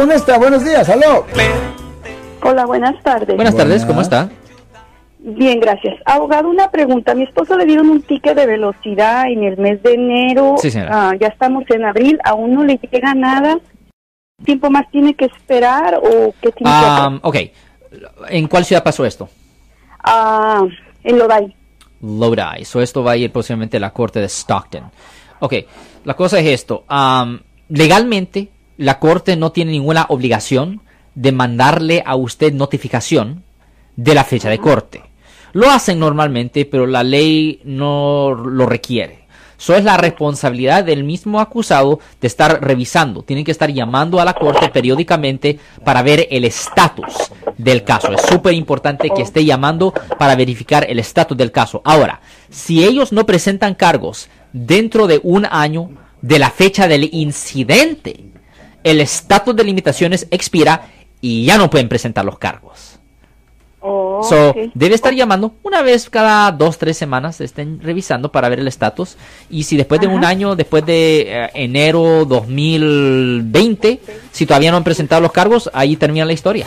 con esta. Buenos días, aló. Hola, buenas tardes. Buenas tardes, ¿cómo está? Bien, gracias. Abogado, una pregunta. Mi esposo le dieron un ticket de velocidad en el mes de enero. Sí, señora. Ah, ya estamos en abril, aún no le llega nada. ¿Tiempo más tiene que esperar o qué tiene que hacer? Um, ok. ¿En cuál ciudad pasó esto? Ah, en Lodi. Lodi. So esto va a ir próximamente a la corte de Stockton. Ok, la cosa es esto. um, legalmente, la corte no tiene ninguna obligación de mandarle a usted notificación de la fecha de corte. Lo hacen normalmente, pero la ley no lo requiere. Eso es la responsabilidad del mismo acusado de estar revisando. Tienen que estar llamando a la corte periódicamente para ver el estatus del caso. Es súper importante que esté llamando para verificar el estatus del caso. Ahora, si ellos no presentan cargos dentro de un año de la fecha del incidente, el estatus de limitaciones expira y ya no pueden presentar los cargos. Oh, So, debe estar llamando una vez cada dos, tres semanas, estén revisando para ver el estatus. Y si después de un año, después de eh, enero 2020, si todavía no han presentado los cargos, ahí termina la historia.